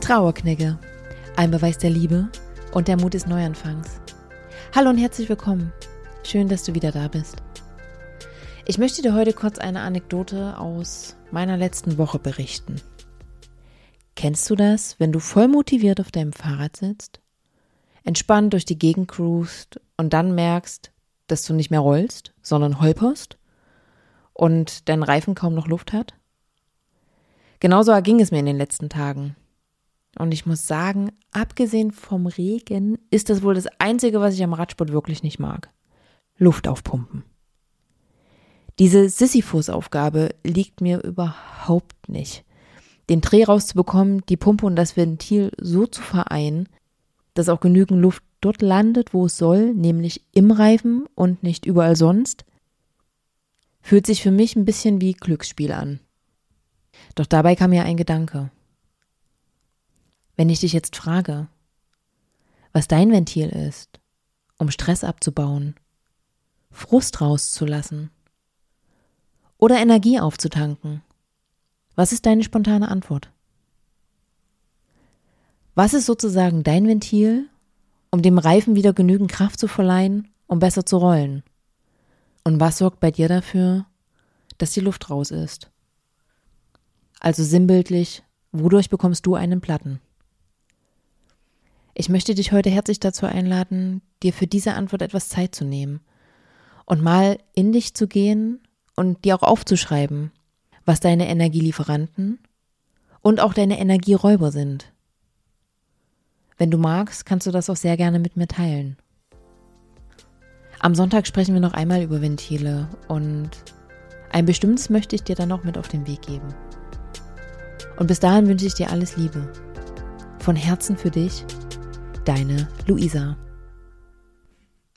Trauerknigge. Ein Beweis der Liebe und der Mut des Neuanfangs. Hallo und herzlich willkommen. Schön, dass du wieder da bist. Ich möchte dir heute kurz eine Anekdote aus meiner letzten Woche berichten. Kennst du das, wenn du voll motiviert auf deinem Fahrrad sitzt, entspannt durch die Gegend cruist und dann merkst, dass du nicht mehr rollst, sondern holperst und dein Reifen kaum noch Luft hat? Genauso erging es mir in den letzten Tagen. Und ich muss sagen, abgesehen vom Regen ist das wohl das Einzige, was ich am Radsport wirklich nicht mag. Luft aufpumpen. Diese Sisyphus-Aufgabe liegt mir überhaupt nicht. Den Dreh rauszubekommen, die Pumpe und das Ventil so zu vereinen, dass auch genügend Luft dort landet, wo es soll, nämlich im Reifen und nicht überall sonst, fühlt sich für mich ein bisschen wie Glücksspiel an. Doch dabei kam mir ein Gedanke. Wenn ich dich jetzt frage, was dein Ventil ist, um Stress abzubauen, Frust rauszulassen oder Energie aufzutanken, was ist deine spontane Antwort? Was ist sozusagen dein Ventil, um dem Reifen wieder genügend Kraft zu verleihen, um besser zu rollen? Und was sorgt bei dir dafür, dass die Luft raus ist? Also sinnbildlich, wodurch bekommst du einen Platten? Ich möchte dich heute herzlich dazu einladen, dir für diese Antwort etwas Zeit zu nehmen und mal in dich zu gehen und dir auch aufzuschreiben, was deine Energielieferanten und auch deine Energieräuber sind. Wenn du magst, kannst du das auch sehr gerne mit mir teilen. Am Sonntag sprechen wir noch einmal über Ventile und ein bestimmtes möchte ich dir dann noch mit auf den Weg geben. Und bis dahin wünsche ich dir alles Liebe. Von Herzen für dich Deine Luisa.